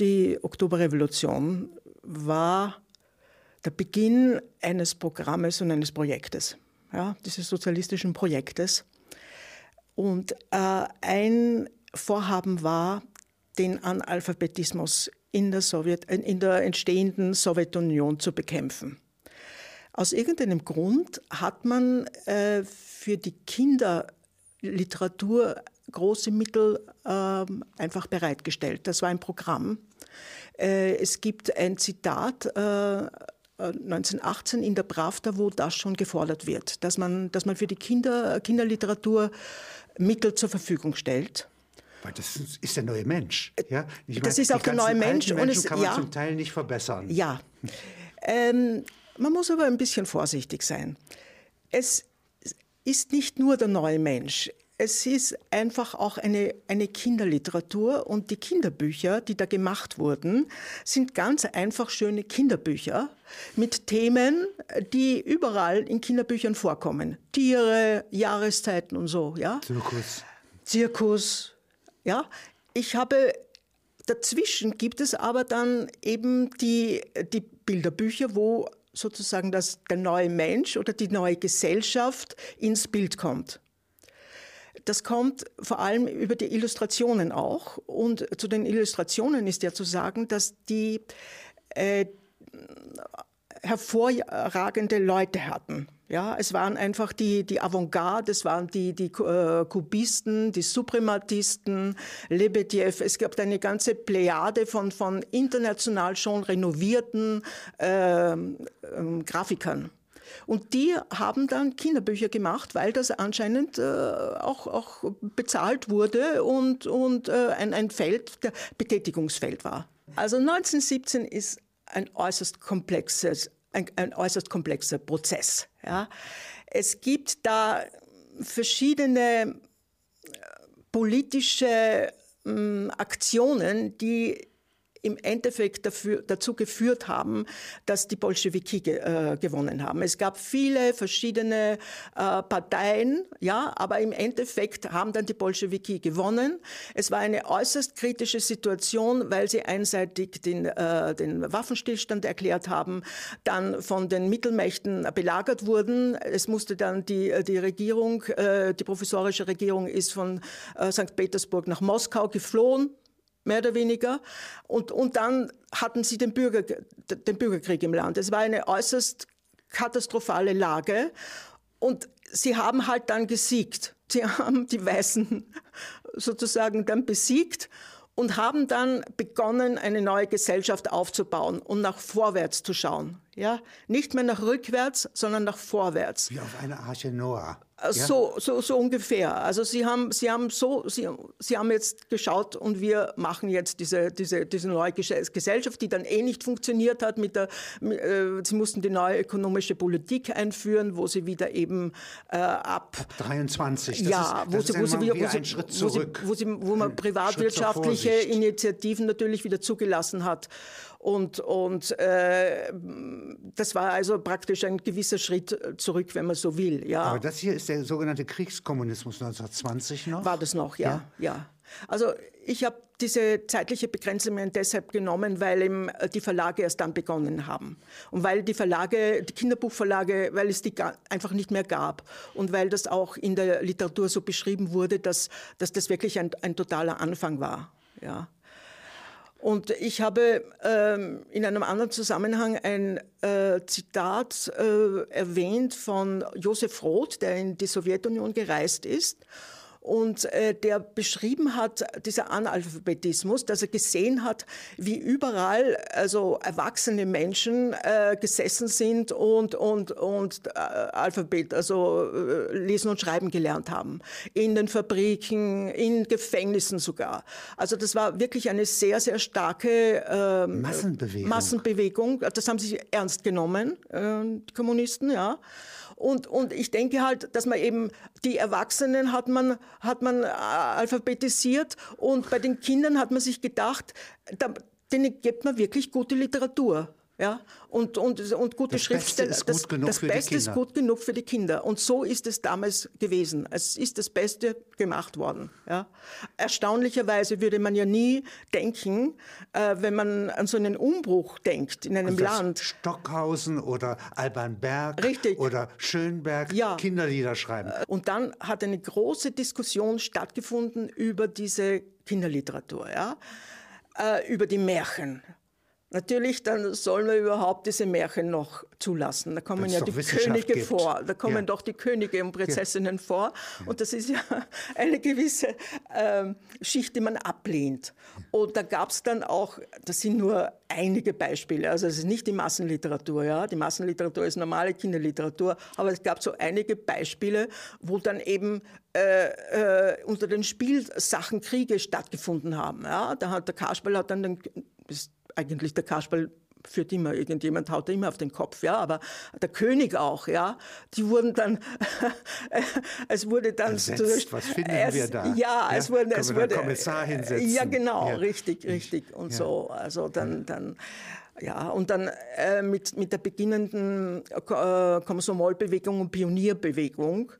die Oktoberrevolution war der Beginn eines Programmes und eines Projektes, ja, dieses sozialistischen Projektes. Und äh, ein Vorhaben war, den Analphabetismus in der, Sowjet, in der entstehenden Sowjetunion zu bekämpfen. Aus irgendeinem Grund hat man äh, für die Kinderliteratur große Mittel äh, einfach bereitgestellt. Das war ein Programm. Äh, es gibt ein Zitat 1918 äh, in der Pravda, wo das schon gefordert wird, dass man, dass man für die Kinder, Kinderliteratur Mittel zur Verfügung stellt. Weil das ist der neue Mensch. Ja? Ich das meine, ist auch der neue Mensch. Und es kann man ja, zum Teil nicht verbessern. Ja. Ähm, man muss aber ein bisschen vorsichtig sein. Es ist nicht nur der neue Mensch. Es ist einfach auch eine, eine Kinderliteratur und die Kinderbücher, die da gemacht wurden, sind ganz einfach schöne Kinderbücher mit Themen, die überall in Kinderbüchern vorkommen. Tiere, Jahreszeiten und so, ja. Zirkus. Zirkus, ja. Ich habe Dazwischen gibt es aber dann eben die, die Bilderbücher, wo sozusagen das, der neue Mensch oder die neue Gesellschaft ins Bild kommt. Das kommt vor allem über die Illustrationen auch. Und zu den Illustrationen ist ja zu sagen, dass die äh, hervorragende Leute hatten. Ja, es waren einfach die, die Avantgarde, es waren die, die äh, Kubisten, die Suprematisten, Lebedjew. Es gab eine ganze Plejade von, von international schon renovierten äh, äh, Grafikern. Und die haben dann Kinderbücher gemacht, weil das anscheinend äh, auch, auch bezahlt wurde und, und äh, ein, ein Feld, der Betätigungsfeld war. Also 1917 ist ein äußerst komplexes, ein, ein äußerst komplexer Prozess. Ja. Es gibt da verschiedene äh, politische äh, Aktionen, die im Endeffekt dafür, dazu geführt haben, dass die Bolschewiki ge, äh, gewonnen haben. Es gab viele verschiedene äh, Parteien, ja, aber im Endeffekt haben dann die Bolschewiki gewonnen. Es war eine äußerst kritische Situation, weil sie einseitig den, äh, den Waffenstillstand erklärt haben, dann von den Mittelmächten belagert wurden. Es musste dann die, die Regierung, äh, die professorische Regierung ist von äh, St. Petersburg nach Moskau geflohen mehr oder weniger. Und, und dann hatten sie den, Bürger, den Bürgerkrieg im Land. Es war eine äußerst katastrophale Lage. Und sie haben halt dann gesiegt. Sie haben die Weißen sozusagen dann besiegt und haben dann begonnen, eine neue Gesellschaft aufzubauen und nach vorwärts zu schauen. Ja, nicht mehr nach rückwärts, sondern nach vorwärts. Wie auf eine Arche Noah. Ja? So, so, so ungefähr. Also sie haben, sie haben so, sie, sie haben jetzt geschaut und wir machen jetzt diese, diese, diese neue Gesellschaft, die dann eh nicht funktioniert hat mit der, äh, sie mussten die neue ökonomische Politik einführen, wo sie wieder eben äh, ab, ab 23. Das ja, ist, wo sie, wo sie wieder, wo sie, wo sie, wo sie, wo man privatwirtschaftliche Initiativen natürlich wieder zugelassen hat. Und, und äh, das war also praktisch ein gewisser Schritt zurück, wenn man so will. Ja. Aber das hier ist der sogenannte Kriegskommunismus 1920 noch? War das noch, ja. ja. ja. Also ich habe diese zeitliche Begrenzung deshalb genommen, weil eben die Verlage erst dann begonnen haben. Und weil die Verlage, die Kinderbuchverlage, weil es die einfach nicht mehr gab. Und weil das auch in der Literatur so beschrieben wurde, dass, dass das wirklich ein, ein totaler Anfang war. Ja. Und ich habe ähm, in einem anderen Zusammenhang ein äh, Zitat äh, erwähnt von Josef Roth, der in die Sowjetunion gereist ist und äh, der beschrieben hat, dieser Analphabetismus, dass er gesehen hat, wie überall also erwachsene Menschen äh, gesessen sind und, und, und äh, Alphabet, also äh, lesen und schreiben gelernt haben. In den Fabriken, in Gefängnissen sogar. Also das war wirklich eine sehr, sehr starke äh, Massenbewegung. Massenbewegung. Das haben sie ernst genommen, äh, die Kommunisten, ja. Und, und ich denke halt, dass man eben die Erwachsenen hat man, hat man äh, alphabetisiert und bei den Kindern hat man sich gedacht, da, denen gibt man wirklich gute Literatur. Ja, und, und, und gute das Schriftsteller. Beste ist gut genug das für Beste die ist gut genug für die Kinder. Und so ist es damals gewesen. Es ist das Beste gemacht worden. Ja. Erstaunlicherweise würde man ja nie denken, äh, wenn man an so einen Umbruch denkt in einem Also Land. Stockhausen oder Alban Berg Richtig. oder Schönberg Ja. Kinderlieder schreiben. Und dann hat eine große Diskussion stattgefunden über diese Kinderliteratur, ja? äh, über die Märchen. Natürlich, dann sollen wir überhaupt diese Märchen noch zulassen. Da kommen ja die Könige gibt. vor, da kommen Ja. doch die Könige und Prinzessinnen vor. Und das ist ja eine gewisse ähm, Schicht, die man ablehnt. Und da gab es dann auch, das sind nur einige Beispiele, also es ist nicht die Massenliteratur, ja. Die Massenliteratur ist normale Kinderliteratur, aber es gab so einige Beispiele, wo dann eben äh, äh, unter den Spielsachen Kriege stattgefunden haben. Ja? Da hat der Kasperl hat dann den, eigentlich der Kasperl führt immer irgendjemand haut immer auf den Kopf, ja, aber der König auch, ja, die wurden dann, es wurde dann Ersetzt. Was finden es, wir da? Ja, Ja, es wurde, es wurde, Kommissar hinsetzen? ja genau, Ja. richtig, richtig und so, also dann, dann ja, und dann äh, mit, mit der beginnenden äh, Komsomolbewegung und Pionierbewegung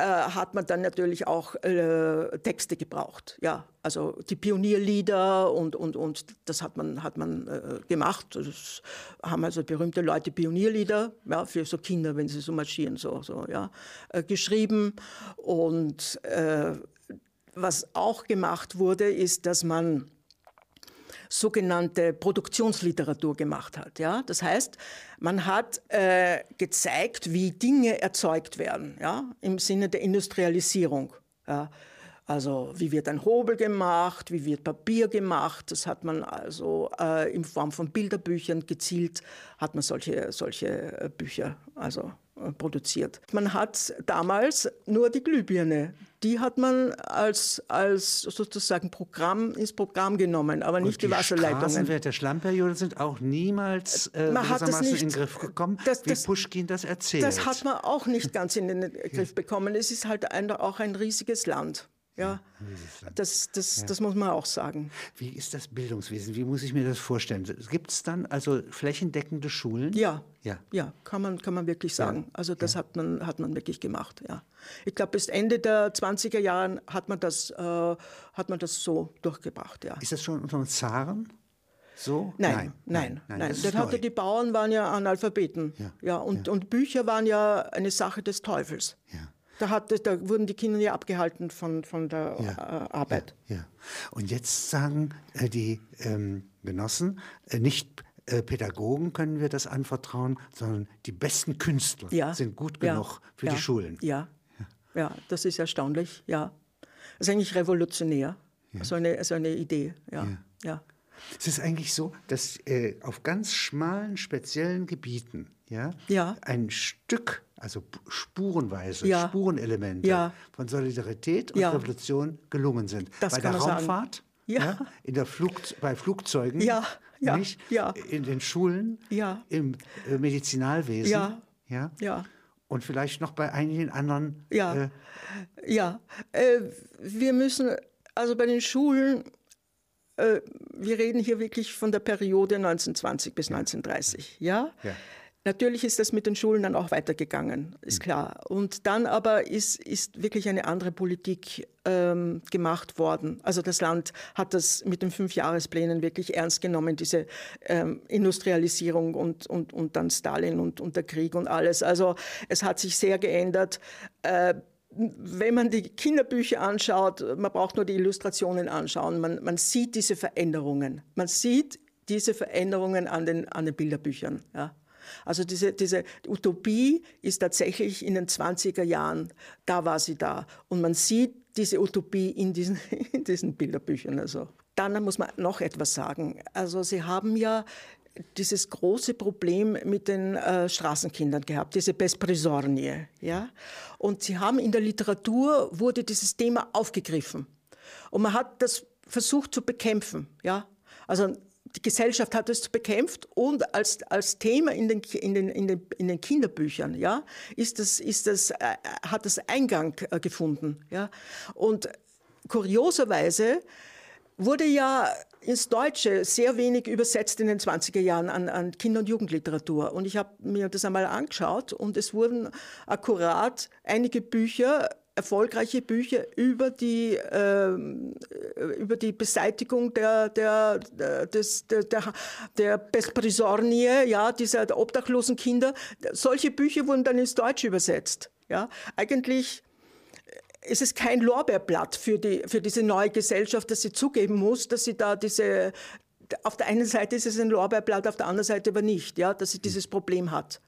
äh, hat man dann natürlich auch äh, Texte gebraucht. Ja, also die Pionierlieder und, und, und das hat man, hat man äh, gemacht. Das haben also berühmte Leute Pionierlieder ja, für so Kinder, wenn sie so marschieren, so, so, ja, äh, geschrieben. Und äh, was auch gemacht wurde, ist, dass man sogenannte Produktionsliteratur gemacht hat. Ja? Das heißt, man hat äh, gezeigt, wie Dinge erzeugt werden, ja? im Sinne der Industrialisierung. Ja? Also wie wird ein Hobel gemacht, wie wird Papier gemacht, das hat man also äh, in Form von Bilderbüchern gezielt, hat man solche, solche äh, Bücher also äh, produziert. Man hat damals nur die Glühbirne, die hat man als, als sozusagen Programm ins Programm genommen, aber nicht die, die, Wasserleitungen. Straßenwerte der Schlammperiode sind auch niemals äh, Man hat das gewissermaßen in nicht- den Griff gekommen, das- wie das- Puschkin das erzählt. Das hat man auch nicht ganz in den Griff bekommen. Es ist halt ein, auch ein riesiges Land. Ja, das, das, das muss man auch sagen. Wie ist das Bildungswesen? Wie muss ich mir das vorstellen? Gibt es dann also flächendeckende Schulen? Ja, Ja. ja, kann, man, kann man wirklich sagen. Also das hat, man, hat man wirklich gemacht, ja. Ich glaube, bis Ende der 20er Jahre hat man das, äh, hat man das so durchgebracht, ja. Ist das schon unter den Zaren so? Nein, nein, nein. das ist Dann hatte die Bauern waren ja Analphabeten. Ja, Ja, und, und Bücher waren ja eine Sache des Teufels. Ja. Da, hatte, da wurden die Kinder ja abgehalten von, von der Ja. äh, Arbeit. Ja. Und jetzt sagen äh, die ähm, Genossen, äh, nicht Pädagogen können wir das anvertrauen, sondern die besten Künstler Ja. sind gut ja. genug für ja. die Schulen. Ja. ja, das ist erstaunlich, ja. Das ist eigentlich revolutionär, so, eine, so eine Idee, ja. ja. Es ist eigentlich so, dass äh, auf ganz schmalen, speziellen Gebieten ja, Ja. ein Stück, also spurenweise, Ja. Spurenelemente Ja. von Solidarität und Ja. Revolution gelungen sind. Das Bei der man sagen. Raumfahrt, Ja. in der Flug, bei Flugzeugen, Ja, ja, nicht? ja. in den Schulen, Ja. im äh, Medizinalwesen. Ja. Ja? Ja. Und vielleicht noch bei einigen anderen. Ja. Äh, Ja, äh, wir müssen, also bei den Schulen, äh, wir reden hier wirklich von der Periode 1920 bis 1930, ja? Ja. Natürlich ist das mit den Schulen dann auch weitergegangen, ist klar. Und dann aber ist, ist wirklich eine andere Politik ähm, gemacht worden. Also das Land hat das mit den Fünfjahresplänen wirklich ernst genommen, diese ähm, Industrialisierung und, und, und dann Stalin und, und der Krieg und alles. Also es hat sich sehr geändert. Äh, wenn man die Kinderbücher anschaut, man braucht nur die Illustrationen anschauen, man, man sieht diese Veränderungen. Man sieht diese Veränderungen an den, an den Bilderbüchern. Ja. Also diese, diese Utopie ist tatsächlich in den 20er Jahren, da war sie da. Und man sieht diese Utopie in diesen, in diesen Bilderbüchern. Also. Dann muss man noch etwas sagen. Also Sie haben ja dieses große Problem mit den äh, Straßenkindern gehabt, diese Besprisornie. Ja? Und sie haben in der Literatur, wurde dieses Thema aufgegriffen. Und man hat das versucht zu bekämpfen. Ja? Also die Gesellschaft hat es bekämpft und als, als Thema in den, in, den, in, den, in den Kinderbüchern ja, ist das, ist das, äh, hat das Eingang äh, gefunden. Ja? Und kurioserweise wurde ja ins Deutsche sehr wenig übersetzt in den 20er Jahren an, an Kinder- und Jugendliteratur. Und ich habe mir das einmal angeschaut und es wurden akkurat einige Bücher erfolgreiche Bücher über die, äh, über die Beseitigung der, der, des, der, der, der Besprisornie, ja, dieser obdachlosen Kinder. Solche Bücher wurden dann ins Deutsche übersetzt. Ja. Eigentlich ist es kein Lorbeerblatt für, die, für diese neue Gesellschaft, dass sie zugeben muss, dass sie da diese, auf der einen Seite ist es ein Lorbeerblatt, auf der anderen Seite aber nicht, ja, dass sie dieses Problem hat.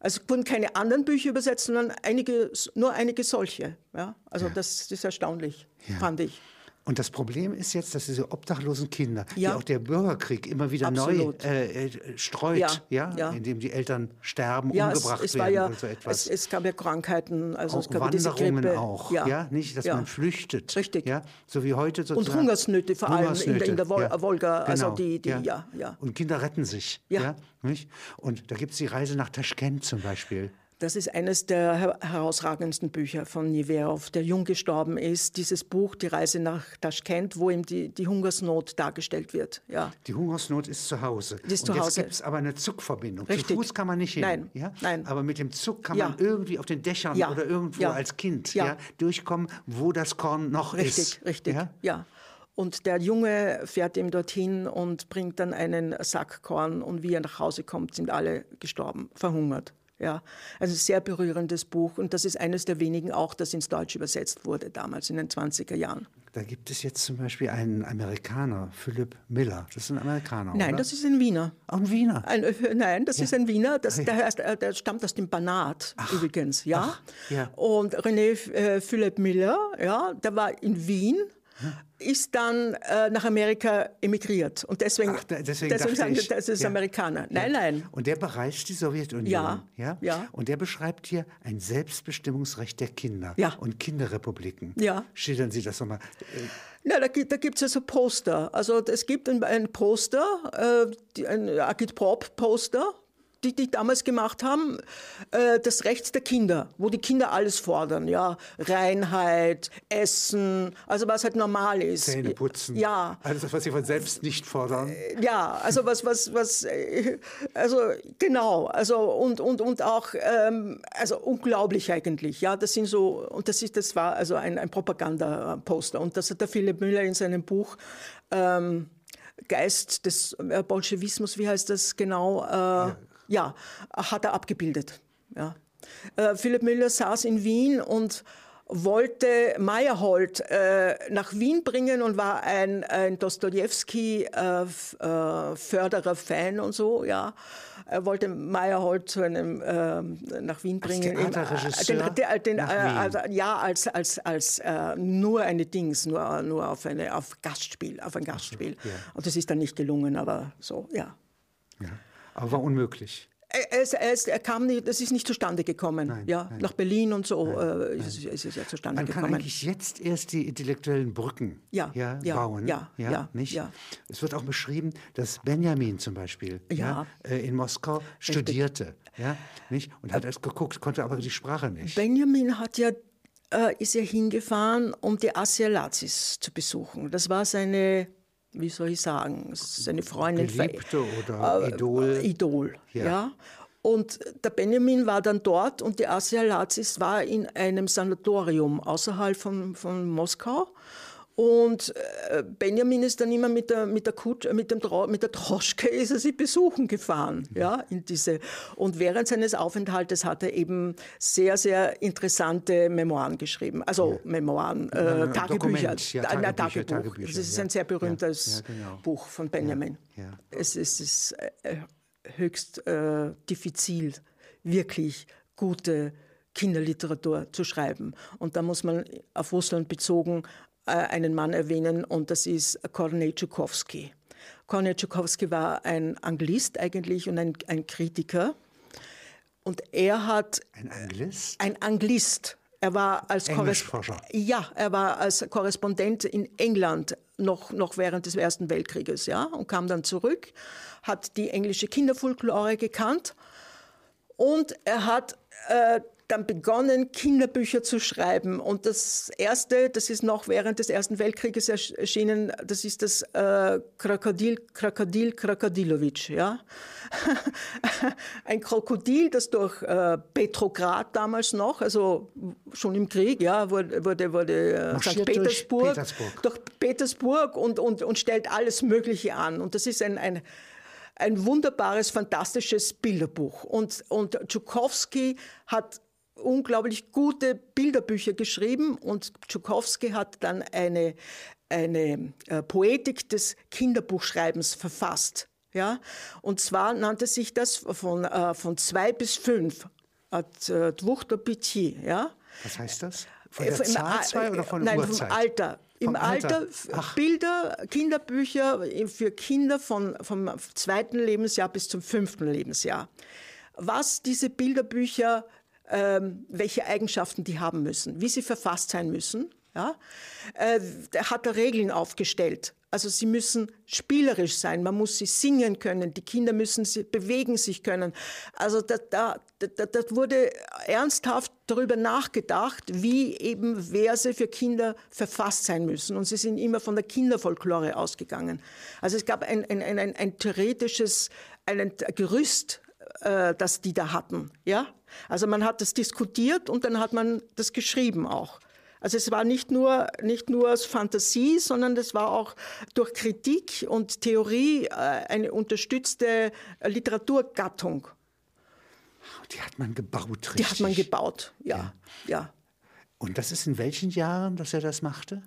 Also wurden keine anderen Bücher übersetzt, sondern einige, nur einige solche. Ja? Also das ist erstaunlich, fand ich. Und das Problem ist jetzt, dass diese obdachlosen Kinder, ja. die auch der Bürgerkrieg immer wieder Absolut. neu äh, äh, streut, ja. Ja? ja, indem die Eltern sterben, umgebracht es, es werden oder so etwas. Es, es, gab ja Krankheiten, also auch es gab Wanderungen auch, ja. nicht, dass man flüchtet. Richtig. Ja, so wie heute sozusagen. Und Hungersnöte vor allem in der, in der Vol Wolga, also genau. die, die ja. Ja, Und Kinder retten sich, ja, nicht? Und da gibt es die Reise nach Taschkent zum Beispiel. Das ist eines der herausragendsten Bücher von Niverov, der jung gestorben ist. Dieses Buch, Die Reise nach Taschkent, wo ihm die, die Hungersnot dargestellt wird. Ja. Die Hungersnot ist zu Hause. Die ist Und zu jetzt Hause. gibt es aber eine Zugverbindung. Richtig. Zu Fuß kann man nicht hin. Nein, ja? nein. Aber mit dem Zug kann ja. man irgendwie auf den Dächern ja. oder irgendwo als Kind durchkommen, wo das Korn noch richtig, ist. Richtig, richtig. Ja. Und der Junge fährt ihm dorthin und bringt dann einen Sack Korn. Und wie er nach Hause kommt, sind alle gestorben, verhungert. Ja, also sehr berührendes Buch und das ist eines der wenigen auch, das ins Deutsch übersetzt wurde damals in den 20er Jahren. Da gibt es jetzt zum Beispiel einen Amerikaner, Philip Miller. Das ist ein Amerikaner, Nein, oder? das ist ein Wiener. Auch ein Wiener? Ein, äh, nein, das ja. ist ein Wiener. Das, der, heißt, der, stammt aus dem Banat Ach. übrigens. Ja? Ach, ja. Und René äh, Philipp Miller, ja, der war in Wien ist dann äh, nach Amerika emigriert. Und deswegen, Ach, deswegen, deswegen sagen ich, das ist ja. Amerikaner. Nein, ja. nein. Und der bereist die Sowjetunion. Ja. ja. Ja? Und der beschreibt hier ein Selbstbestimmungsrecht der Kinder ja. und Kinderrepubliken. Ja. Schildern Sie das nochmal. Ja, da, da gibt es ja so Poster. Also es gibt ein, ein Poster, äh, ein Agitprop-Poster, die, die damals gemacht haben, äh, das Recht der Kinder, wo die Kinder alles fordern, ja, Reinheit, Essen, also was halt normal ist. Zähne putzen. Ja. Alles das, was sie von selbst nicht fordern. Ja, also was, was, was, äh, also genau, also und, und, und auch, ähm, also unglaublich eigentlich, ja, das sind so, und das ist, das war also ein, ein Propagandaposter und das hat der Philipp Müller in seinem Buch, ähm, Geist des Bolschewismus, wie heißt das genau? Äh, ja. Ja, hat er abgebildet. Ja. Äh, Philipp Müller saß in Wien und wollte Meyerhold äh, nach Wien bringen und war ein, ein Dostoevsky-Förderer, Fan und so, ja. Er wollte Meyerhold zu einem äh, nach Wien bringen. Als Theaterregisseur den, den, den, äh, Wien. also, ja, als, als, als äh, nur eine Dings, nur, nur auf, eine, auf Gastspiel, auf ein Gastspiel. ja. Und das ist dann nicht gelungen, aber so, ja. Ja. Aber war unmöglich. Es, es, er kam nicht, das ist nicht zustande gekommen. Nein, ja, nein. nach Berlin und so äh, ist, es- ist ja zustande Man kann gekommen. eigentlich jetzt erst die intellektuellen Brücken Ja, ja, ja, bauen. ja, ja, nicht? ja. Es wird auch beschrieben, dass Benjamin zum Beispiel Ja. äh, in Moskau studierte. Ja, nicht? Und hat erst geguckt, konnte aber die Sprache nicht. Benjamin hat ja, äh, ist ja hingefahren, um die Asialazis zu besuchen. Das war seine, wie soll ich sagen, seine Freundin. Geliebte oder Idol. Äh, Idol, Ja. ja. Und der Benjamin war dann dort und die Asia Lazis war in einem Sanatorium außerhalb von, von Moskau. Und äh, Benjamin ist dann immer mit der, mit der, Kutsch, mit dem, Dro- mit der Droschke ist er sie besuchen gefahren. Ja, in diese. Und während seines Aufenthaltes hat er eben sehr, sehr interessante Memoiren geschrieben. Also Memoiren, äh, Ja, Tagebücher. Ja, Ein Tagebücher, Tagebuch. Tagebücher, das ist ja. ein sehr berühmtes Ja, ja, genau. Buch von Benjamin. Ja, ja. Es ist, es ist äh, höchst äh, diffizil, wirklich gute Kinderliteratur zu schreiben. Und da muss man auf Russland bezogen einen Mann erwähnen, und das ist Kornei Tschukowski. Kornei Tschukowski war ein Anglist eigentlich und ein, ein Kritiker. Und er hat Ein Anglist? ein Anglist. Er war als Englischforscher. Ja, er war als Korrespondent in England noch, noch während des Ersten Weltkrieges, ja, und kam dann zurück, hat die englische Kinderfolklore gekannt und er hat äh, dann begonnen, Kinderbücher zu schreiben. Und das erste, das ist noch während des Ersten Weltkrieges erschienen, das ist das äh, Krokodil, Krokodil Krokodilowitsch. Ja? Ein Krokodil, das durch äh, Petrograd damals noch, also schon im Krieg, ja, wurde, wurde, wurde äh, St. Petersburg, durch Petersburg, durch Petersburg und, und, und stellt alles Mögliche an. Und das ist ein, ein ein wunderbares, fantastisches Bilderbuch. Und, und Tchaikovsky hat unglaublich gute Bilderbücher geschrieben und Tchaikovsky hat dann eine, eine äh, Poetik des Kinderbuchschreibens verfasst. Ja? Und zwar nannte sich das von, äh, von zwei bis fünf, at äh, Petit. Ja? Was heißt das? Von der Zahl zwei oder von Nein, Uhrzeit? vom Alter. Im Alter, Alter Bilder, Kinderbücher für Kinder von, vom zweiten Lebensjahr bis zum fünften Lebensjahr. Was diese Bilderbücher, ähm, welche Eigenschaften die haben müssen, wie sie verfasst sein müssen, ja, äh, hat er Regeln aufgestellt. Also sie müssen spielerisch sein, man muss sie singen können, die Kinder müssen sie bewegen sich können. Also da, da, da, da wurde ernsthaft darüber nachgedacht, wie eben Verse für Kinder verfasst sein müssen. Und sie sind immer von der Kinderfolklore ausgegangen. Also es gab ein, ein, ein, ein theoretisches ein Gerüst, äh, das die da hatten. Ja? Also man hat das diskutiert und dann hat man das geschrieben auch. Also es war nicht nur, nicht nur Fantasie, sondern es war auch durch Kritik und Theorie äh, eine unterstützte Literaturgattung. Die hat man gebaut, richtig? Die hat man gebaut, ja. ja. ja. Und das ist in welchen Jahren, dass er das machte?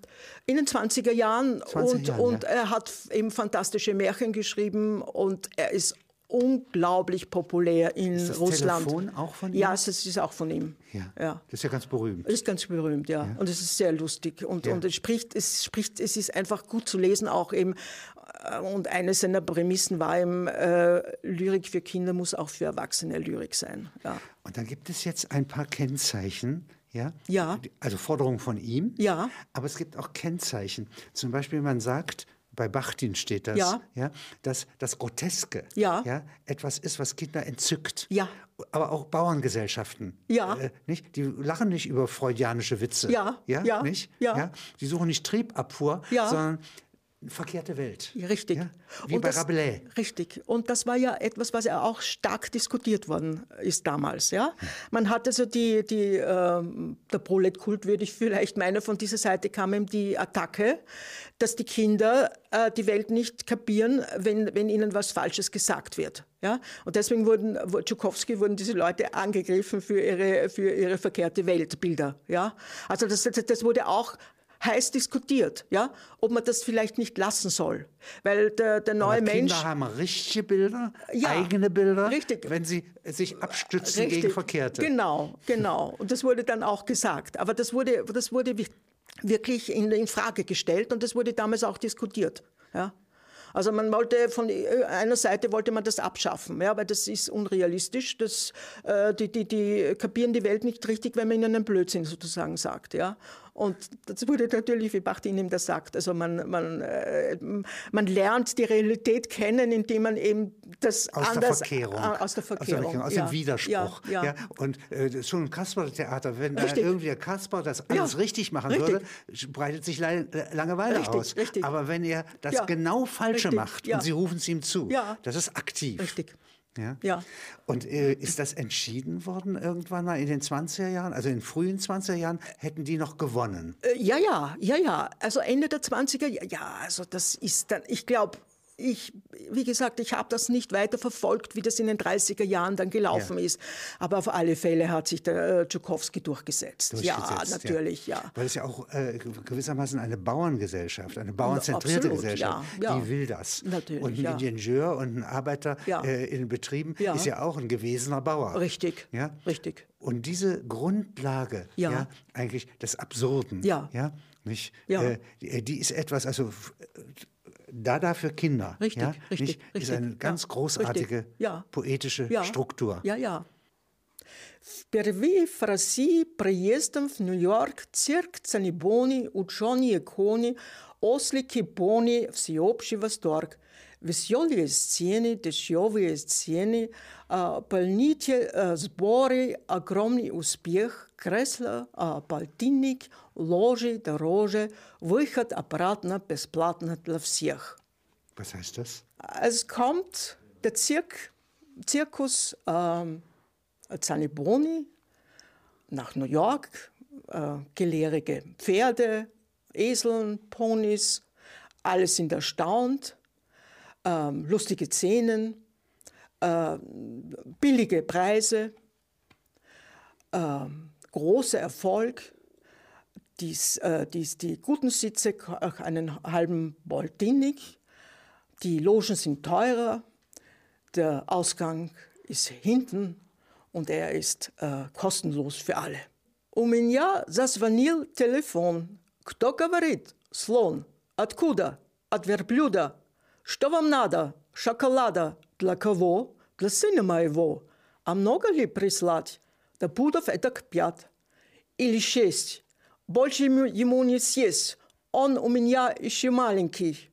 In den 20er Jahren. 20 und, Jahren, und ja. er hat eben fantastische Märchen geschrieben und er ist unglaublich populär in ist das Russland. Telefon auch von ihm? Ja, es ist auch von ihm. Ja. ja. Das ist ja ganz berühmt. Es ist ganz berühmt, ja. ja. Und es ist sehr lustig. Und, ja. und es spricht, es spricht, es ist einfach gut zu lesen, auch eben. Äh, und eine seiner Prämissen war eben, äh, Lyrik für Kinder muss auch für Erwachsene Lyrik sein. Ja. Und dann gibt es jetzt ein paar Kennzeichen, ja? ja. Also Forderungen von ihm. Ja. Aber es gibt auch Kennzeichen. Zum Beispiel, man sagt, bei Bachtin steht das, ja. Ja, dass das Groteske ja. Ja, etwas ist, was Kinder entzückt. Ja. Aber auch Bauerngesellschaften. Ja. Äh, nicht? Die lachen nicht über freudianische Witze. Ja. Ja. ja. Nicht? Ja. ja. Die suchen nicht Triebabfuhr, sondern verkehrte Welt. Richtig. Ja? Wie und bei das, Rabelais. Richtig. Und das war ja etwas, was ja auch stark diskutiert worden ist damals. Ja? Man hat also die, die äh, der Proletkult, würde ich vielleicht meinen, von dieser Seite kam ihm die Attacke, dass die Kinder äh, die Welt nicht kapieren, wenn, wenn ihnen was Falsches gesagt wird. Ja? Und deswegen wurden, Tchaikovsky wurden diese Leute angegriffen für ihre, für ihre verkehrte Weltbilder. Ja? Also das, das, das wurde auch heiß diskutiert, ja, ob man das vielleicht nicht lassen soll, weil der, der neue Aber Mensch. Kinder haben richtige Bilder, ja, eigene Bilder, richtig. wenn sie sich abstützen richtig. gegen Verkehrte. Genau, genau. Und das wurde dann auch gesagt. Aber das wurde, das wurde wirklich in, in Frage gestellt und das wurde damals auch diskutiert, ja. Also man wollte von einer Seite wollte man das abschaffen, ja, weil das ist unrealistisch. Das, äh, die, die, die kapieren die Welt nicht richtig, wenn man ihnen einen Blödsinn sozusagen sagt. Ja. Und das wurde natürlich, wie Bachtin ihm das sagt, also man, man, äh, man lernt die Realität kennen, indem man eben das aus anders... Der Verkehrung. Äh, aus der Verkehrung. Aus, ja. dem Widerspruch. Ja, ja. ja. Und äh, schon im Kasper-Theater, wenn da irgendwie der Kasper das alles richtig machen richtig. würde, breitet sich Langeweile richtig, aus. Richtig. Aber wenn er das genau Falsche macht und Sie rufen es ihm zu, das ist aktiv. Richtig. Ja. ja. Und äh, ist das entschieden worden irgendwann mal in den 20er Jahren? Also in frühen 20er Jahren hätten die noch gewonnen? Äh, ja, ja, ja, ja. Also Ende der 20er, ja, also das ist dann, ich glaube, ich, wie gesagt, ich habe das nicht weiter verfolgt, wie das in den 30er Jahren dann gelaufen ja. ist. Aber auf alle Fälle hat sich der äh, Tchaikovsky durchgesetzt. durchgesetzt. Ja, natürlich, ja. ja. Weil es ja auch äh, gewissermaßen eine Bauerngesellschaft, eine bauernzentrierte Absolut, Gesellschaft, ja, die will das. Natürlich, und ein Ingenieur und ein Arbeiter äh, in Betrieben ist ja auch ein gewesener Bauer. Richtig, ja? richtig. Und diese Grundlage, ja. eigentlich des Absurden, ja. Ja, nicht, äh, die, die ist etwas, also Dada für Kinder. Richtig, ja, richtig, nicht, richtig. Ist eine ganz großartige ja. poetische ja. Struktur. Ja, ja. Впервые в России приездом в Нью-Йорк цирк Цанибони, ученые кони, ослики, пони, всеобщий восторг. веселі сцени, дешевые сцены, больницы, сборы, огромный успех, кресла, полтинник, ложи, дороже, выход обратно бесплатно для всех. Was heißt das? Es kommt der Zirk, Zirkus ähm, Zaniboni nach New York, äh, gelehrige Pferde, Eseln, Ponys, alle sind erstaunt, äh, lustige Szenen, äh, billige Preise, äh, großer Erfolg. Dies, äh, dies, die guten Sitze einen halben Boltinig, die Logen sind teurer, der Ausgang ist hinten und er ist äh, kostenlos für alle. У меня зазвонил телефон. Кто говорит? Слон. Откуда? От верблюда. Что вам надо? Шоколада. Для кого? Для сына моего. А много ли прислать? Да пудов это пять. Или шесть. Больше ему не съесть. Он у меня еще маленький.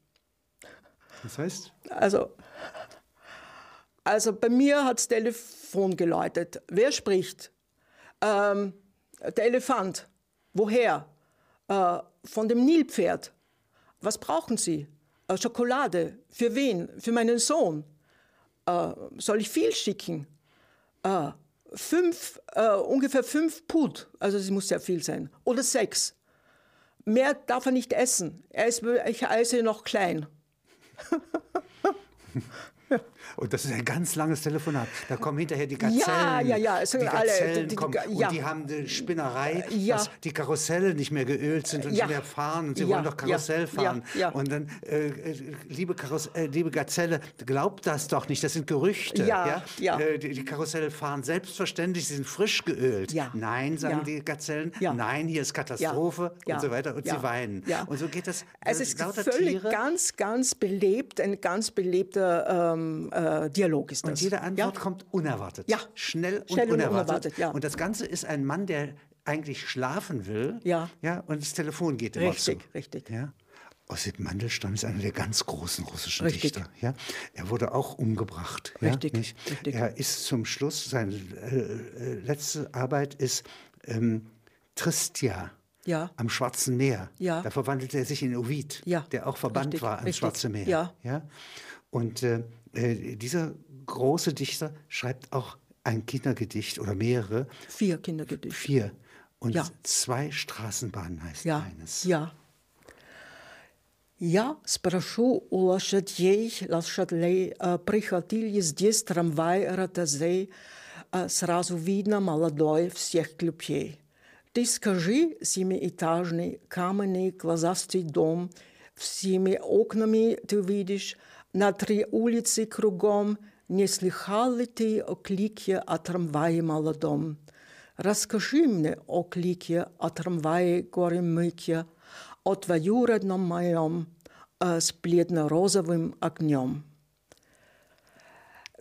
Was heißt? Also, also bei mir hat das Telefon geläutet. Wer spricht? Ähm, der Elefant. Woher? Äh, von dem Nilpferd. Was brauchen Sie? Äh, Schokolade. Für wen? Für meinen Sohn. Äh, soll ich viel schicken? Äh, fünf, äh, ungefähr fünf Put. Also es muss sehr viel sein. Oder sechs. Mehr darf er nicht essen. Er ist, ich esse noch klein. Und das ist ein ganz langes Telefonat. Da kommen hinterher die Gazellen. Ja, ja, ja. Es sind die alle, die, die, kommen, ja. Und die haben eine Spinnerei, ja. dass die Karusselle nicht mehr geölt sind und ja. nicht mehr fahren. Und sie wollen doch Karussell fahren. Und dann, äh, liebe, Karuss äh, liebe Gazelle, glaubt das doch nicht. Das sind Gerüchte. Ja, ja. Äh, die, die, Karusselle fahren selbstverständlich, sie sind frisch geölt. Nein, sagen die Gazellen. Nein, hier ist Katastrophe und so weiter. Und sie weinen. Und so geht das. Es ist völlig Tiere. ganz, ganz belebt, ein ganz belebter ähm, äh, Dialog ist das. Und jede Antwort ja? kommt unerwartet. Ja. Schnell und Schnell unerwartet. Und, unerwartet, ja. und das Ganze ist ein Mann, der eigentlich schlafen will. Ja. Ja, und das Telefon geht immer richtig, zu. Richtig, Ja. Ossip Mandelstam ist einer der ganz großen russischen richtig. Dichter. Ja? Er wurde auch umgebracht. Richtig, ja, nicht? richtig. Er ist zum Schluss, seine äh, äh, letzte Arbeit ist ähm, Tristia. Ja. Am Schwarzen Meer. Ja. Da verwandelte er sich in Ovid, ja. der auch verbannt richtig, war ans richtig. Schwarze Meer. Ja. Ja? Und äh, äh, dieser große Dichter schreibt auch ein Kindergedicht oder mehrere. Vier Kindergedichte. Vier. Und ja. zwei Straßenbahnen heißt ja. eines. Ja. Я спрошу у лошадей, лошадлей, приходили здесь трамвай Ротозей, сразу видно молодой всех клюпей. Ты скажи, семиэтажный, каменный, глазастый дом, всеми окнами ты видишь, на три улицы кругом, не слыхал ли ты о клике о трамвае молодом? Расскажи мне о клике о трамвае горемыке, о двоюродном моем, с бледно-розовым огнем.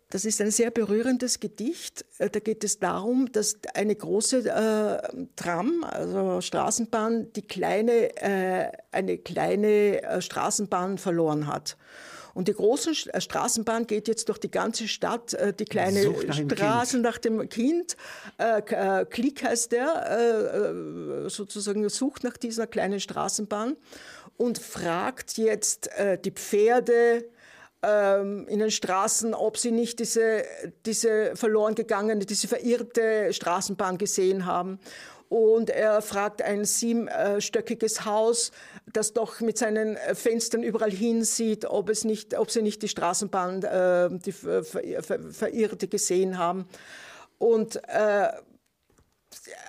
Das ist ein sehr berührendes Gedicht. Da geht es darum, dass eine große äh, Tram, also Straßenbahn, die kleine, äh, eine kleine äh, Straßenbahn verloren hat. Und die große Straßenbahn geht jetzt durch die ganze Stadt, äh, die kleine nach Straßen nach dem Kind. Äh, äh, Klick heißt der, sozusagen sucht nach dieser kleinen Straßenbahn und fragt jetzt die Pferde, ähm, in den Straßen, ob sie nicht diese, diese verloren gegangene, diese verirrte Straßenbahn gesehen haben. Und er fragt ein siebenstöckiges Haus, das doch mit seinen Fenstern überall hinsieht, ob, es nicht, ob sie nicht die Straßenbahn, äh, die ver, ver, verirrte gesehen haben. Und äh,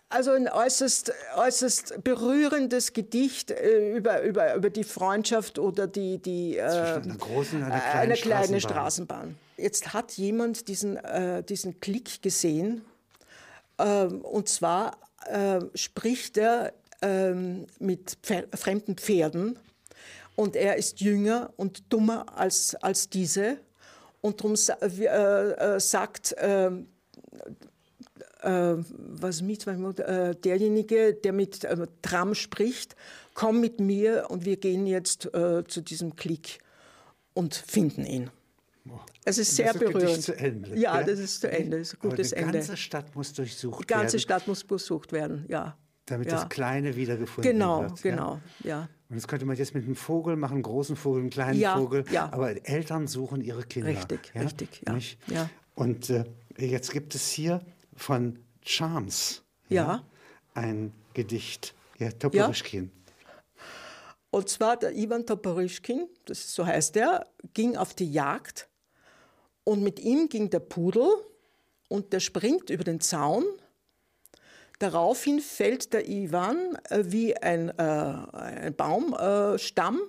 also ein äußerst, äußerst berührendes Gedicht äh, über, über, über die Freundschaft oder die, die äh, einer großen einer kleinen, eine kleine Straßenbahn. Jetzt hat jemand diesen, äh, diesen Klick gesehen ähm, und zwar äh, spricht er ähm, mit fremden Pferden und er ist jünger und dummer als, als diese und darum äh, äh, sagt ähm, äh, was mit, äh, derjenige, der mit äh, Tram spricht, komm mit mir und wir gehen jetzt zu diesem Klick. und finden ihn. Es ist sehr berührend. Zu Ende, ja, ja, das ist zu Ende. Das ist ein gutes die Ende. Die ganze Stadt muss durchsucht werden. Die ganze werden, Stadt muss besucht werden, ja. Damit ja. das Kleine wiedergefunden genau, wird. Genau, genau, ja. Und das könnte man jetzt mit einem Vogel machen, einen großen Vogel, einen kleinen ja, Vogel. Ja. Aber Eltern suchen ihre Kinder. Richtig, richtig, ja. ja. Und äh, jetzt gibt es hier von Charms ja. ein Gedicht, ja, Toporischkin. Und zwar der Ivan Toporischkin, das so heißt er, ging auf die Jagd und mit ihm ging der Pudel und der springt über den Zaun. Daraufhin fällt der Ivan äh, wie ein, äh, ein Baumstamm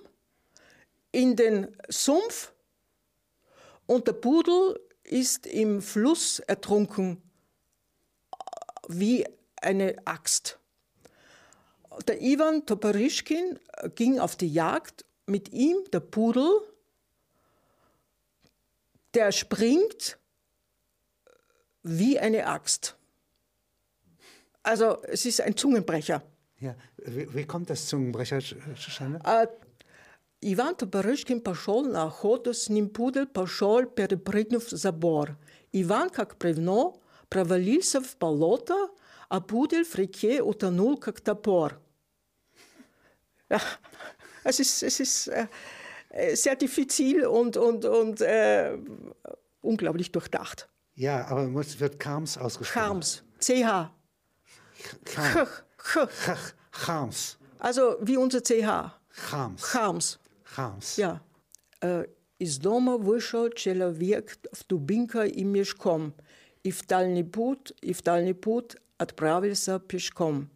äh, in den Sumpf und der Pudel ist im Fluss ertrunken wie eine Axt. Der Ivan Toporischkin ging auf die Jagd, mit ihm der Pudel, der springt wie eine Axt. Also es ist ein Zungenbrecher. Ja, wie, wie kommt das Zungenbrecher zustande? Äh, Иван Топорышкин пошел на охоту, с ним пудель пошел, перепрыгнув забор. Иван, как бревно, провалился в болото, а пудель в реке утонул, как топор. Ja, es ist, es ist äh, sehr diffizil und, und, und äh, unglaublich durchdacht. Ja, aber es wird Karms ausgesprochen. Karms, CH. Charms. Also wie unser CH. Charms. Charms. Charms. Ja. Э, из дома вышел человек в дубинка и мешком, и в дальний путь, и в дальний путь отправился пешком.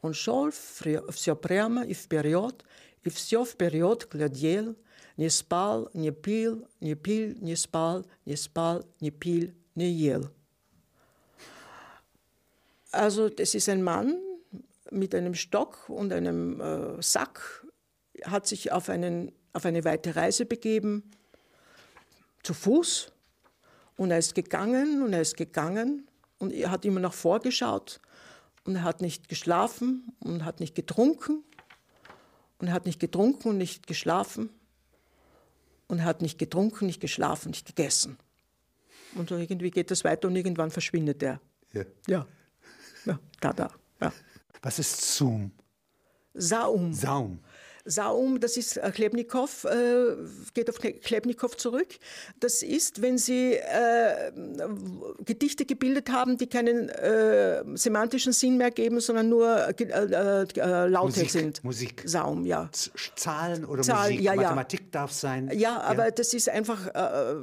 Он шел все прямо и вперед, и все вперед глядел, не спал, не пил, не пил, не спал, не спал, не пил, не ел. Also das ist ein Mann mit einem Stock und einem äh, Sack, hat sich auf, einen, auf eine weite Reise begeben, zu Fuß. Und er ist gegangen und er ist gegangen und er hat immer nach vorgeschaut und er hat nicht geschlafen und hat nicht getrunken und er hat nicht getrunken und nicht geschlafen und er hat nicht getrunken, nicht geschlafen, nicht gegessen. Und so irgendwie geht das weiter und irgendwann verschwindet er. Ja. Ja. Ja, da, da. Ja. Was ist Zoom? Saum. Saum. Saum, das ist Klebnikow, äh, geht auf Klebnikow zurück. Das ist, wenn Sie äh, Gedichte gebildet haben, die keinen äh, semantischen Sinn mehr geben, sondern nur äh, äh, Laute Musik, sind. Musik. Saum, ja. Z Zahlen oder Zahlen, Musik, ja, Mathematik ja. darf sein. Ja, aber das ist einfach äh,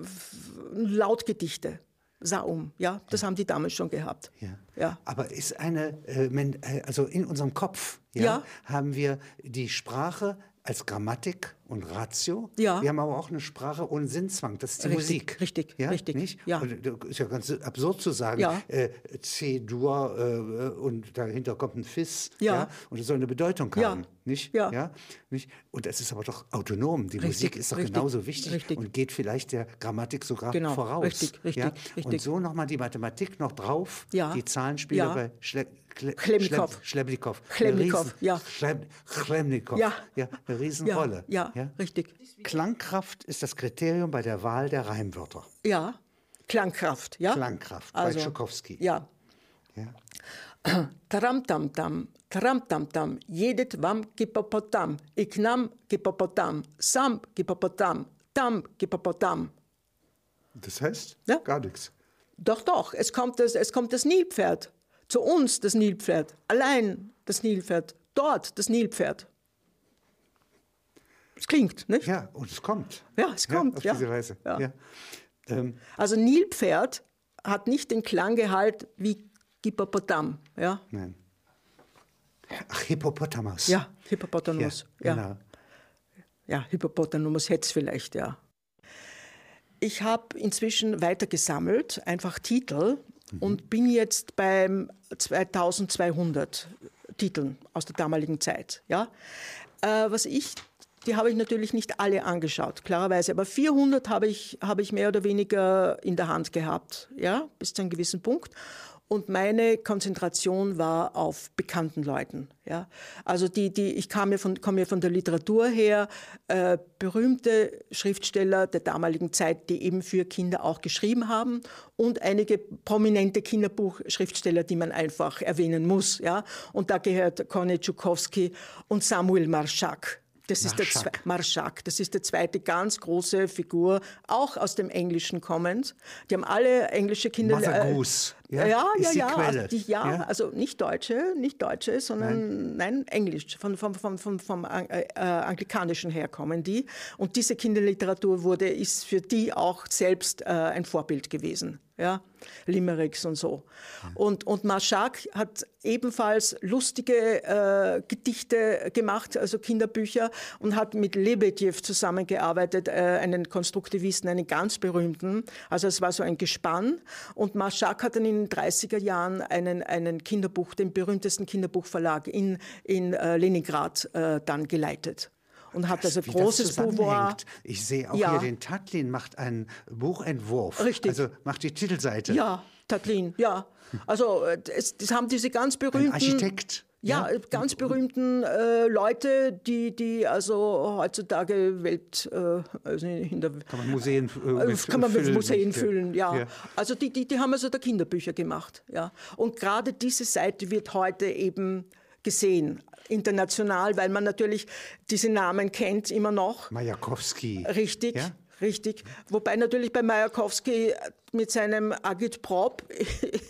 Lautgedichte. Saum, ja, das ja. haben die damals schon gehabt. Ja. ja. Aber ist eine, äh, also in unserem Kopf ja. haben wir die Sprache als Grammatik und Ratio. Ja. Wir haben aber auch eine Sprache ohne Sinnzwang. Das ist die richtig, Musik. Richtig, ja? richtig. Nicht? Ja. Und ist ja ganz absurd zu sagen, ja. äh, C-Dur äh, und dahinter kommt ein Fis. Ja. ja. Und es soll eine Bedeutung haben. Ja. Nicht? Ja. ja. Nicht? Und es ist aber doch autonom. Die richtig, Musik ist doch richtig, genauso wichtig richtig. und geht vielleicht der Grammatik sogar genau. voraus. Richtig, richtig, ja? richtig. Und so nochmal die Mathematik noch drauf, ja. die Zahlenspiele bei Schle Chlemnikow. Schlebnikow. Chlemnikow, ja. Chlemnikow. Ja. ja. Eine Riesenrolle. Ja, ja, richtig. Klangkraft ist das Kriterium bei der Wahl der Reimwörter. Ja, Klangkraft, ja. Klangkraft also, bei Tchaikovsky. Ja. ja. Taram tam tam, taram tam tam, jedet wam gipopotam, iknam gipopotam, sam gipopotam, tam gipopotam. Das heißt ja? gar nichts. Doch, doch, es kommt das, es kommt das Nilpferd. Zu uns das Nilpferd. Allein das Nilpferd. Dort das Nilpferd. Es klingt, nicht? Ja, und es kommt. Ja, es kommt. auf ja. diese Weise. Ja. Ja. Ähm, also Nilpferd hat nicht den Klanggehalt wie Hippopotam. Ja? Nein. Ach, Hippopotamus. Ja, Hippopotamus. Ja, Ja, genau. ja Hippopotamus hätte es vielleicht, ja. Ich habe inzwischen weiter gesammelt, einfach Titel, und bin jetzt beim 2200 Titeln aus der damaligen Zeit. Ja? Äh, was ich, die habe ich natürlich nicht alle angeschaut, klarerweise, aber 400 habe ich, habe ich mehr oder weniger in der Hand gehabt, ja, bis zu einem gewissen Punkt. Und meine Konzentration war auf bekannten Leuten. Ja? Also die, die, ich kam ja von, komme ja von der Literatur her, äh, berühmte Schriftsteller der damaligen Zeit, die eben für Kinder auch geschrieben haben und einige prominente Kinderbuchschriftsteller, die man einfach erwähnen muss. Ja? Und da gehört Korney Tchaikovsky und Samuel Marschak. Das ist, Marschak. der Marschak. das ist die zweite ganz große Figur, auch aus dem Englischen kommend. Die haben alle englische Kinder. Mother äh, Goose. Ja, ja, ja. ja, also, die, ja, ja, also nicht Deutsche, nicht Deutsche, sondern nein, nein Englisch, von, vom, vom, vom, vom äh, äh, Anglikanischen her kommen die. Und diese Kinderliteratur wurde, ist für die auch selbst äh, ein Vorbild gewesen ja, Limericks und so. Und, und Marschak hat ebenfalls lustige äh, Gedichte gemacht, also Kinderbücher, und hat mit Lebedjew zusammengearbeitet, äh, einen Konstruktivisten, einen ganz berühmten. Also es war so ein Gespann. Und Marschak hat dann in den 30er Jahren einen, einen Kinderbuch, den berühmtesten Kinderbuchverlag in, in äh, Leningrad äh, dann geleitet und hat also großes Pouvoir. Ich sehe auch ja. hier, den Tatlin macht einen Buchentwurf. Richtig. Also macht die Titelseite. Ja, Tatlin, ja. Also äh, es, das haben diese ganz berühmten... Ein Architekt. Ja, ja, ganz berühmten äh, Leute, die, die also heutzutage Welt, äh, also in der kann man Museen, äh, mit kann man mit Museen füllen, ja. ja. Also die, die, die haben also da Kinderbücher gemacht, ja. Und gerade diese Seite wird heute eben gesehen, international, weil man natürlich diese Namen kennt immer noch. Majakowski. Richtig. Ja? Richtig. Wobei natürlich bei Majakowski mit seinem Agitprop,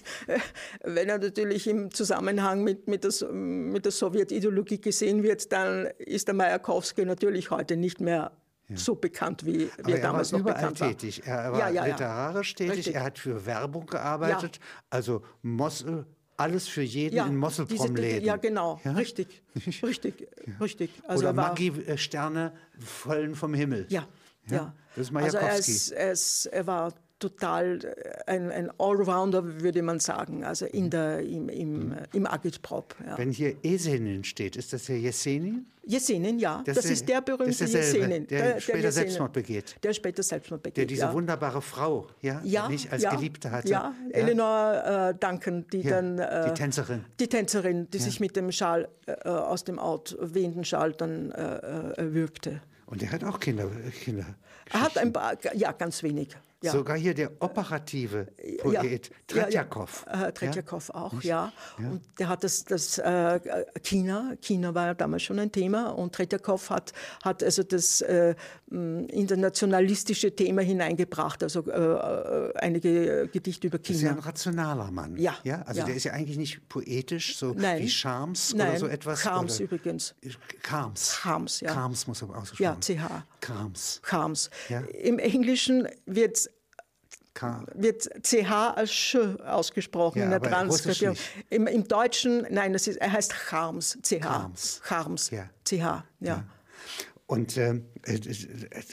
wenn er natürlich im Zusammenhang mit, mit, das, mit der Sowjetideologie gesehen wird, dann ist der Majakowski natürlich heute nicht mehr ja. so bekannt, wie, wie er, er damals noch bekannt war. tätig. Er war ja, ja, literarisch tätig, Richtig. er hat für Werbung gearbeitet, also Mossel alles für jeden ja, in Mosselprom-Läden. Ja, genau, ja? richtig, richtig, ja. richtig. Also Oder Maggi-Sterne fallen vom Himmel. Ja, ja. Das ist Majakowski. Also er, ist, er, er war total äh, ein, ein Allrounder, würde man sagen, also in der, im, im, mhm. im Agitprop. Ja. Wenn hier Esenin steht, ist das der Jesenin? Jesenin, ja. Das, das ist der berühmte ist Jesenin. Der, der, später der Selbstmord begeht. Der später Selbstmord begeht, Der diese ja. wunderbare Frau, ja, ja nicht als ja, Geliebte hatte. Ja, Eleanor äh, Duncan, die dann... Äh, die Tänzerin. Die Tänzerin, die sich mit dem Schal, äh, aus dem Out wehenden Schal dann äh, äh, erwürgte. Und er hat auch Kinder. Kinder er hat ein paar, ja, ganz wenig. Ja. Sogar hier der operative Poet ja, Tretjakow. Ja, ja. Äh, Tretjakow auch, ja. Und der hat das, das äh, China, China war ja damals schon ein Thema und Tretjakow hat, hat also das äh, internationalistische Thema hineingebracht, also äh, äh, einige Gedichte über China. Das ist ja ein rationaler Mann. Ja. ja? Also der ist ja eigentlich nicht poetisch, so Nein. wie Charms Nein. oder so etwas. Charms übrigens. Charms. Charms, ja. Charms muss aber ausgesprochen. Ja, CH. Charms. Charms. Ja. Im Englischen wird K. wird CH als Sch ausgesprochen ja, in der Transkription. Im, Im, Deutschen, nein, das ist, er heißt Charms, CH. Charms. Charms, ja. CH, ja. ja. Und, äh, äh,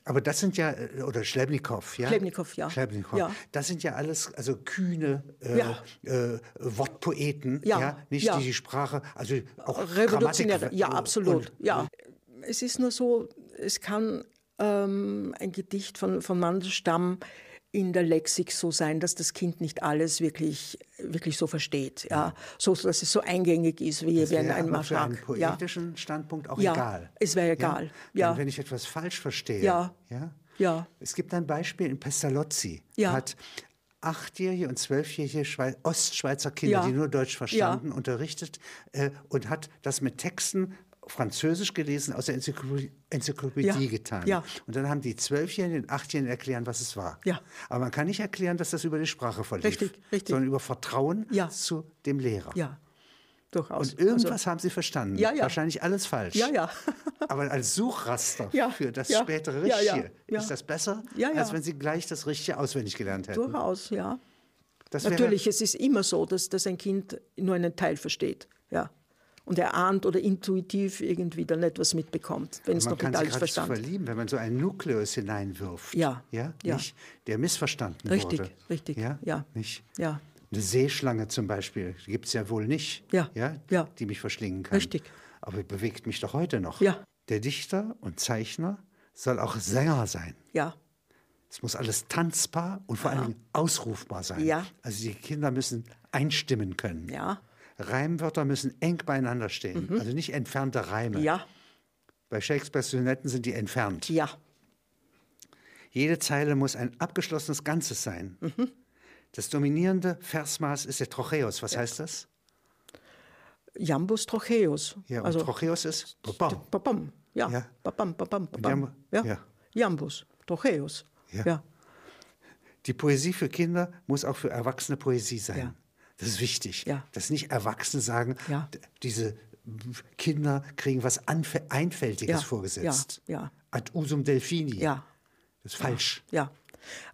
aber das sind ja, äh, oder Schlebnikow, ja? Schlebnikow, ja. Schlebnikow. Ja. Das sind ja alles, also kühne äh, ja. äh, Wortpoeten, ja. ja? Nicht ja. die die Sprache, also auch Revolutionäre, ja, absolut, und, ja. Es ist nur so, es kann ähm, ein Gedicht von, von Mandelstam in der Lexik so sein, dass das Kind nicht alles wirklich, wirklich so versteht. Ja? So, dass es so eingängig ist wie, das wie ein, ein Für einen poetischen ja. Standpunkt auch ja, egal. Es wäre egal. Ja? Wenn ich etwas falsch verstehe. Ja. Ja? ja. Es gibt ein Beispiel in Pestalozzi. Ja. Hat achtjährige und zwölfjährige Schwe Ostschweizer Kinder, ja. die nur Deutsch verstanden, ja. unterrichtet äh, und hat das mit Texten Französisch gelesen, aus der Enzyklopädie, Enzyklopädie ja. getan. Ja. Und dann haben die Zwölfjährigen und Achtjährigen erklären, was es war. Ja. Aber man kann nicht erklären, dass das über die Sprache verlief, richtig, richtig. sondern über Vertrauen zu dem Lehrer. Ja. Durchaus. Und irgendwas also, haben sie verstanden. Ja, ja. Wahrscheinlich alles falsch. Ja, ja. Aber als Suchraster ja, für das ja, spätere Richtige ist das besser, als wenn sie gleich das Richtige auswendig gelernt hätten. Durchaus, ja. Natürlich, es ist immer so, dass, dass ein Kind nur einen Teil versteht. Ja und er ahnt oder intuitiv irgendwie dann etwas mitbekommt, wenn es noch nicht alles verstanden Man kann sich verlieben, wenn man so einen Nukleus hineinwirft. Ja. ja? ja. Nicht, der missverstanden richtig, wurde. Richtig, richtig. Ja? ja. Nicht? Ja. Eine Seeschlange zum Beispiel gibt es ja wohl nicht, ja. Ja? ja. die mich verschlingen kann. Richtig. Aber bewegt mich doch heute noch. Ja. Der Dichter und Zeichner soll auch Sänger sein. Ja. Es muss alles tanzbar und vor allem ausrufbar sein. Ja. Also die Kinder müssen einstimmen können. Ja. Reimwörter müssen eng beieinander stehen, mhm. also nicht entfernte Reime. Ja. Bei Shakespeares Sonetten sind die entfernt. Ja. Jede Zeile muss ein abgeschlossenes Ganzes sein. Mhm. Das dominierende Versmaß ist der Trocheus. Was ja. heißt das? Jambus Trocheus. Ja, und also, Trocheus ist babam. babam. Ja, ja. babam, babam, babam. Ja. ja. Jambus Trocheus. Ja. ja. Die Poesie für Kinder muss auch für Erwachsene Poesie sein. Ja. Das ist wichtig. Ja. Dass nicht Erwachsene sagen, ja. diese Kinder kriegen was Einfältiges vorgesetzt. Ja. Ad usum Delphini. Ja. Das ist falsch. Ja.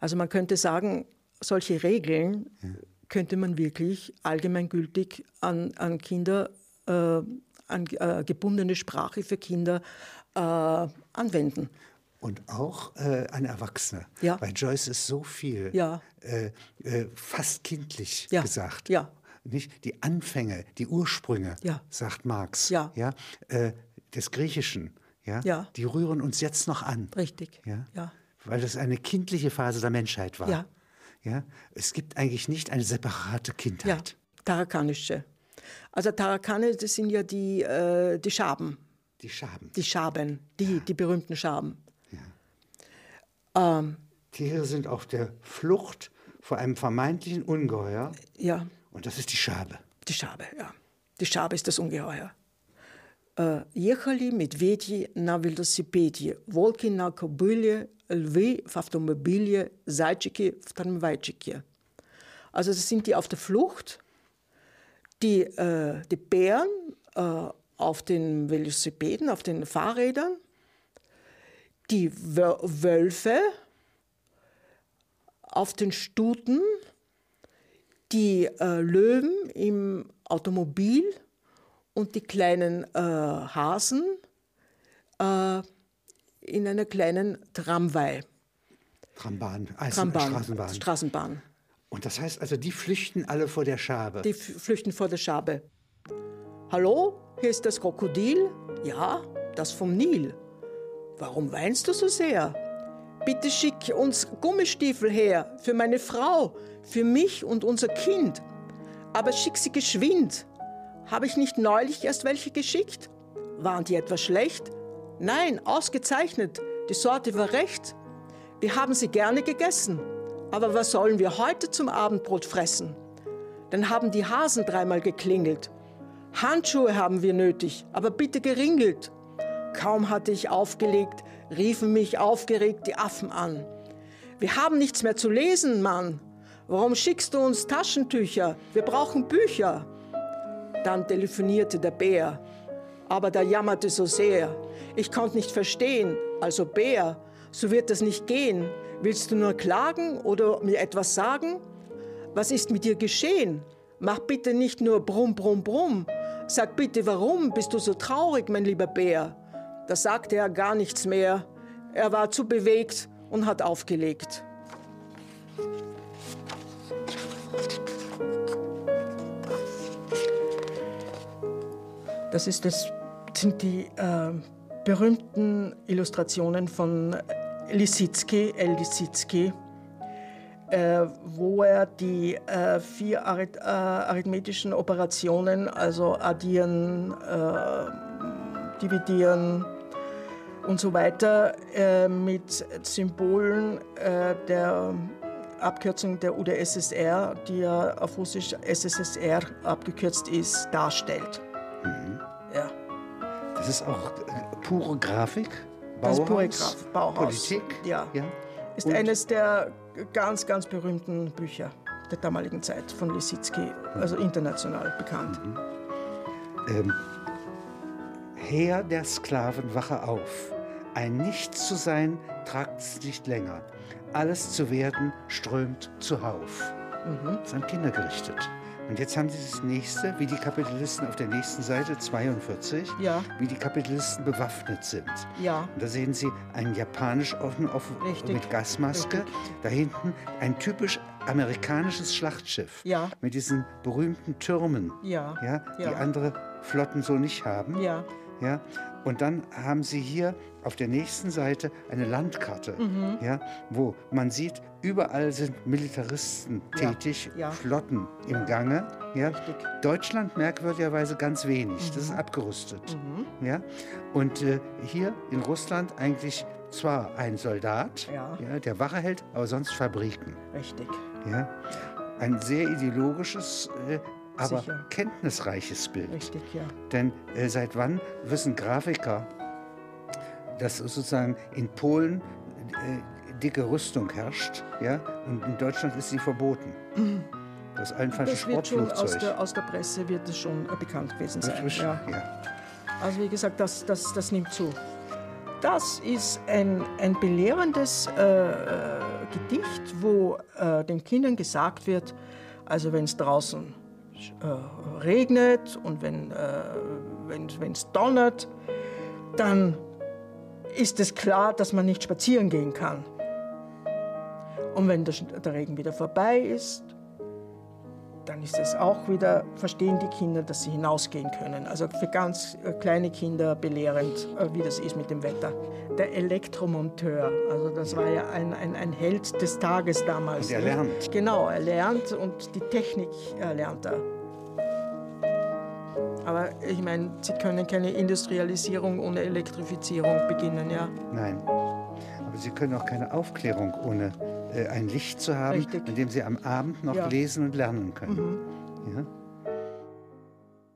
Also man könnte sagen, solche Regeln könnte man wirklich allgemeingültig an, an Kinder, äh, an äh, gebundene Sprache für Kinder äh, anwenden. Und auch äh, an Erwachsene. Ja. Bei Joyce ist so viel ja. Äh, äh, fast kindlich ja. gesagt. Ja. Nicht? Die Anfänge, die Ursprünge, ja. sagt Marx, ja. Ja? des Griechischen, ja? ja? die rühren uns jetzt noch an. Richtig. Ja? Ja. Weil das eine kindliche Phase der Menschheit war. Ja. Ja? Es gibt eigentlich nicht eine separate Kindheit. Ja, tarakanische. Also Tarakane, das sind ja die, äh, die Schaben. Die Schaben. Die Schaben, die, die berühmten Schaben. Ja. Ähm, Tiere sind auf der Flucht vor einem vermeintlichen Ungeheuer. Ja. Und das ist die Schabe. Die Schabe, ja. Die Schabe ist das Ungeheuer. Ехали медведи на велосипеде, волки на кобыле, львы в автомобиле, зайчики в трамвайчике. Also das sind die auf der Flucht, die, äh, die Bären äh, auf den Velocipeden, auf den Fahrrädern, die Wölfe auf den Stuten, die äh, Löwen im Automobil und die kleinen äh, Hasen äh, in einer kleinen Tramway. Trambahn, also Trambahn, Straßenbahn. Straßenbahn. Und das heißt also, die flüchten alle vor der Schabe. Die flüchten vor der Schabe. Hallo, hier ist das Krokodil. Ja, das vom Nil. Warum weinst du so sehr? Bitte schick uns Gummistiefel her für meine Frau, für mich und unser Kind. Aber schick sie geschwind. Habe ich nicht neulich erst welche geschickt? Waren die etwas schlecht? Nein, ausgezeichnet. Die Sorte war recht. Wir haben sie gerne gegessen. Aber was sollen wir heute zum Abendbrot fressen? Dann haben die Hasen dreimal geklingelt. Handschuhe haben wir nötig, aber bitte geringelt. Kaum hatte ich aufgelegt, riefen mich aufgeregt die Affen an. Wir haben nichts mehr zu lesen, Mann. Warum schickst du uns Taschentücher? Wir brauchen Bücher. Dann telefonierte der Bär. Aber der jammerte so sehr. Ich konnte nicht verstehen. Also Bär, so wird das nicht gehen. Willst du nur klagen oder mir etwas sagen? Was ist mit dir geschehen? Mach bitte nicht nur Brumm, Brumm, Brumm. Sag bitte, warum bist du so traurig, mein lieber Bär? Da sagte er gar nichts mehr. Er war zu bewegt und hat aufgelegt. Das, das sind die äh, berühmten Illustrationen von Lisitsky, El Lisitsky, äh, wo er die äh, vier Arith äh, arithmetischen Operationen, also addieren, äh, dividieren und so weiter, äh, mit Symbolen äh, der Abkürzung der UdSSR, die ja auf Russisch SSSR abgekürzt ist, darstellt. Mhm. Ja. Das ist auch äh, pure Grafik? Bauhaus, das ist pure Grafik, Bauhaus. Politik? Ja. ja. Ist Und? eines der ganz, ganz berühmten Bücher der damaligen Zeit von Lisitsky, also international bekannt. Mhm. Ähm, Heer der Sklaven, wache auf. Ein Nichts zu sein, tragt's nicht länger. Alles zu werden, strömt zuhauf. Mhm. Das ist an Kinder gerichtet. Und jetzt haben Sie das nächste, wie die Kapitalisten auf der nächsten Seite 42, ja. wie die Kapitalisten bewaffnet sind. Ja. Und da sehen Sie ein japanisch offen, offen mit Gasmaske. Richtig. Da hinten ein typisch amerikanisches Schlachtschiff ja. mit diesen berühmten Türmen, ja. Ja, die andere Flotten so nicht haben. Ja. Ja. Und dann haben Sie hier auf der nächsten Seite eine Landkarte, mhm. ja, wo man sieht, überall sind Militaristen tätig, ja, ja. Flotten im Gange. Ja. Deutschland merkwürdigerweise ganz wenig, mhm. das ist mhm. abgerüstet. Mhm. Ja. Und äh, hier in Russland eigentlich zwar ein Soldat, ja. Ja, der Wache hält, aber sonst Fabriken. Richtig. Ja. Ein sehr ideologisches, äh, aber Sicher. kenntnisreiches Bild. Richtig, ja. Denn äh, seit wann wissen Grafiker, dass sozusagen in Polen äh, dicke Rüstung herrscht, ja, und in Deutschland ist sie verboten. Das ist allenfalls ein Sportflugzeug. Aus der, aus der Presse wird es schon äh, bekannt gewesen sein. Ja. ja. Also wie gesagt, das, das, das nimmt zu. Das ist ein, ein belehrendes äh, äh Gedicht, wo äh, den Kindern gesagt wird, also wenn es draußen äh, regnet und wenn es wenn, donnert, dann ist es klar, dass man nicht spazieren gehen kann. Und wenn der, Regen wieder vorbei ist, dann ist es auch wieder, verstehen die Kinder, dass sie hinausgehen können. Also für ganz äh, kleine Kinder belehrend, äh, wie das ist mit dem Wetter. Der Elektromonteur, also das war ja ein, ein, ein Held des Tages damals. Und er lernt. Genau, er lernt und die Technik lernt er. Aber ich meine, Sie können keine Industrialisierung ohne Elektrifizierung beginnen, ja? Nein. Aber Sie können auch keine Aufklärung ohne äh, ein Licht zu haben, Richtig. in dem Sie am Abend noch ja. lesen und lernen können. Mhm. Ja?